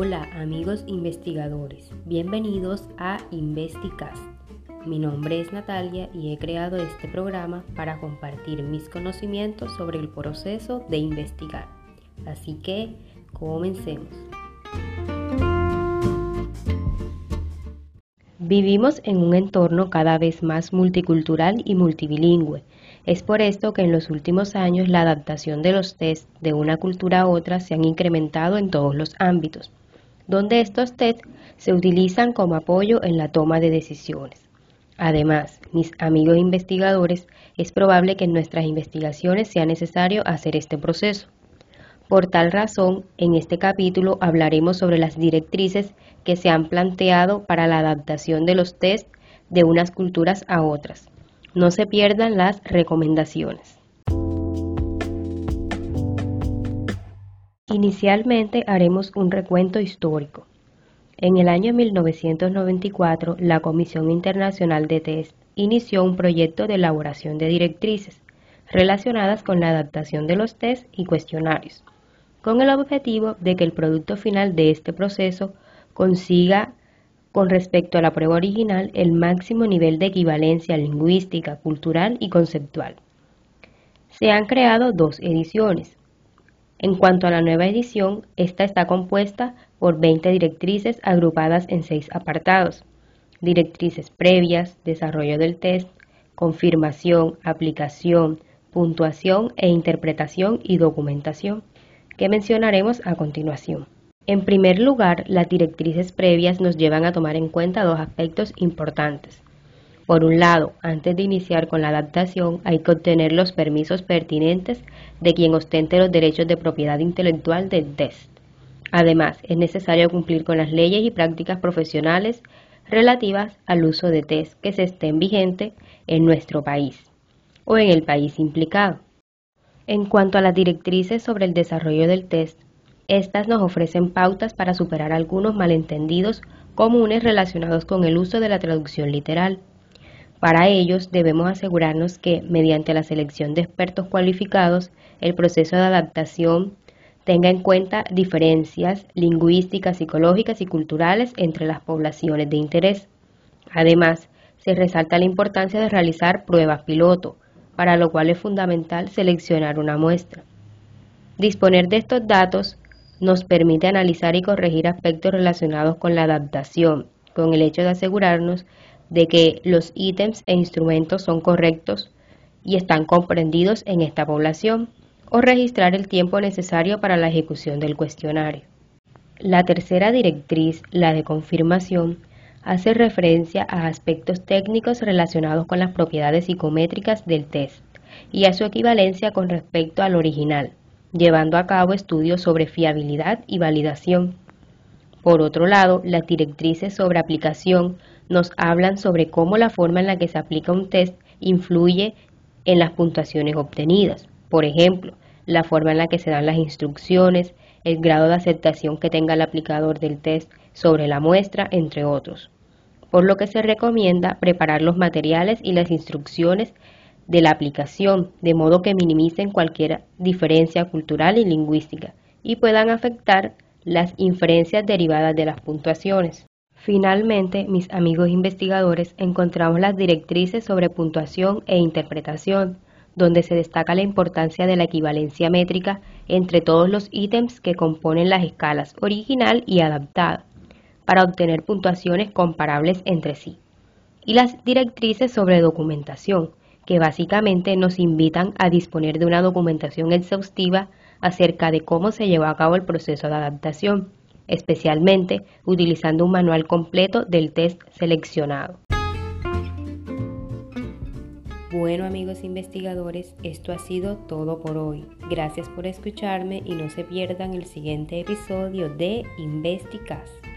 Hola amigos investigadores, bienvenidos a Investicast. Mi nombre es Natalia y he creado este programa para compartir mis conocimientos sobre el proceso de investigar. Así que, comencemos. Vivimos en un entorno cada vez más multicultural y multilingüe. Es por esto que en los últimos años la adaptación de los test de una cultura a otra se han incrementado en todos los ámbitos, donde estos test se utilizan como apoyo en la toma de decisiones. Además, mis amigos investigadores, es probable que en nuestras investigaciones sea necesario hacer este proceso. Por tal razón, en este capítulo hablaremos sobre las directrices que se han planteado para la adaptación de los test de unas culturas a otras. No se pierdan las recomendaciones. Inicialmente haremos un recuento histórico. En el año 1994, la Comisión Internacional de Test inició un proyecto de elaboración de directrices relacionadas con la adaptación de los test y cuestionarios con el objetivo de que el producto final de este proceso consiga con respecto a la prueba original el máximo nivel de equivalencia lingüística, cultural y conceptual. Se han creado dos ediciones. En cuanto a la nueva edición, esta está compuesta por 20 directrices agrupadas en seis apartados. Directrices previas, desarrollo del test, confirmación, aplicación, puntuación e interpretación y documentación que mencionaremos a continuación. En primer lugar, las directrices previas nos llevan a tomar en cuenta dos aspectos importantes. Por un lado, antes de iniciar con la adaptación, hay que obtener los permisos pertinentes de quien ostente los derechos de propiedad intelectual del test. Además, es necesario cumplir con las leyes y prácticas profesionales relativas al uso de test que se estén vigentes en nuestro país o en el país implicado. En cuanto a las directrices sobre el desarrollo del test, estas nos ofrecen pautas para superar algunos malentendidos comunes relacionados con el uso de la traducción literal. Para ellos debemos asegurarnos que, mediante la selección de expertos cualificados, el proceso de adaptación tenga en cuenta diferencias lingüísticas, psicológicas y culturales entre las poblaciones de interés. Además, se resalta la importancia de realizar pruebas piloto, para lo cual es fundamental seleccionar una muestra. Disponer de estos datos nos permite analizar y corregir aspectos relacionados con la adaptación, con el hecho de asegurarnos de que los ítems e instrumentos son correctos y están comprendidos en esta población, o registrar el tiempo necesario para la ejecución del cuestionario. La tercera directriz, la de confirmación, hace referencia a aspectos técnicos relacionados con las propiedades psicométricas del test y a su equivalencia con respecto al original, llevando a cabo estudios sobre fiabilidad y validación. Por otro lado, las directrices sobre aplicación nos hablan sobre cómo la forma en la que se aplica un test influye en las puntuaciones obtenidas. Por ejemplo, la forma en la que se dan las instrucciones, el grado de aceptación que tenga el aplicador del test sobre la muestra, entre otros por lo que se recomienda preparar los materiales y las instrucciones de la aplicación, de modo que minimicen cualquier diferencia cultural y lingüística y puedan afectar las inferencias derivadas de las puntuaciones. Finalmente, mis amigos investigadores, encontramos las directrices sobre puntuación e interpretación, donde se destaca la importancia de la equivalencia métrica entre todos los ítems que componen las escalas original y adaptada, para obtener puntuaciones comparables entre sí. Y las directrices sobre documentación, que básicamente nos invitan a disponer de una documentación exhaustiva acerca de cómo se llevó a cabo el proceso de adaptación, especialmente utilizando un manual completo del test seleccionado. Bueno amigos investigadores, esto ha sido todo por hoy. Gracias por escucharme y no se pierdan el siguiente episodio de Investicast.